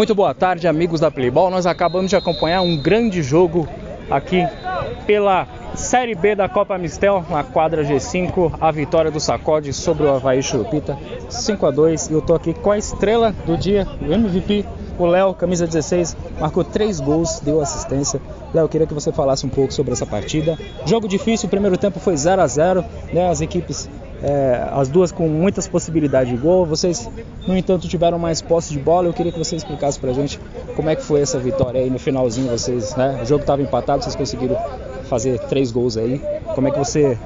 Muito boa tarde, amigos da Playball. Nós acabamos de acompanhar um grande jogo aqui pela Série B da Copa Mistel, na quadra G5, a vitória do Sacode sobre o Havaí Churupita, 5 a 2 E eu tô aqui com a estrela do dia, o MVP, o Léo, camisa 16, marcou três gols, deu assistência. Léo, queria que você falasse um pouco sobre essa partida. Jogo difícil, o primeiro tempo foi 0 a 0 né? As equipes é, as duas com muitas possibilidades de gol. Vocês, no entanto, tiveram mais posse de bola. Eu queria que você explicasse pra gente como é que foi essa vitória aí no finalzinho. Vocês, né? O jogo estava empatado, vocês conseguiram fazer três gols aí. Como é que você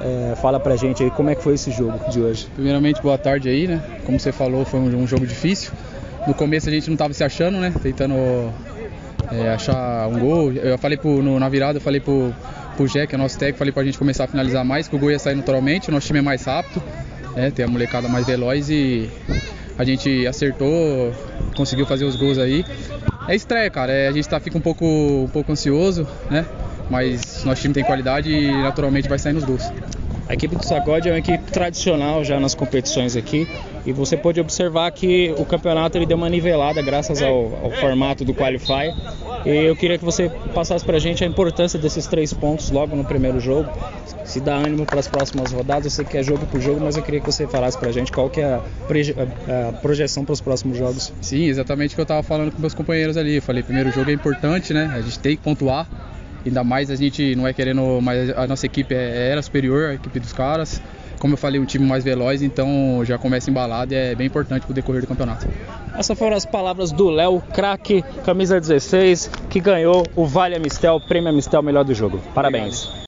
é, fala pra gente aí como é que foi esse jogo de hoje? Primeiramente, boa tarde aí, né? Como você falou, foi um, um jogo difícil. No começo a gente não estava se achando, né? Tentando é, achar um gol. Eu falei pro, no, na virada, eu falei pro pro Jack, nosso técnico, falei pra gente começar a finalizar mais, que o gol ia sair naturalmente, o nosso time é mais rápido, é, tem a molecada mais veloz e a gente acertou, conseguiu fazer os gols aí. É estreia, cara, é, a gente tá, fica um pouco, um pouco ansioso, né? Mas nosso time tem qualidade e naturalmente vai sair nos gols. A equipe do Sacode é uma equipe tradicional já nas competições aqui e você pode observar que o campeonato ele deu uma nivelada graças ao, ao formato do Qualify. E eu queria que você passasse para a gente a importância desses três pontos logo no primeiro jogo, se dá ânimo para as próximas rodadas. Eu sei que é jogo por jogo, mas eu queria que você falasse para a gente qual que é a, a projeção para os próximos jogos. Sim, exatamente o que eu estava falando com meus companheiros ali. Eu falei, primeiro jogo é importante, né? A gente tem que pontuar Ainda mais a gente não é querendo, mas a nossa equipe é, era superior à equipe dos caras. Como eu falei, um time mais veloz, então já começa embalado e é bem importante para o decorrer do campeonato. Essas foram as palavras do Léo, craque, camisa 16, que ganhou o Vale Amistel, Prêmio Amistel Melhor do Jogo. Parabéns. Obrigado.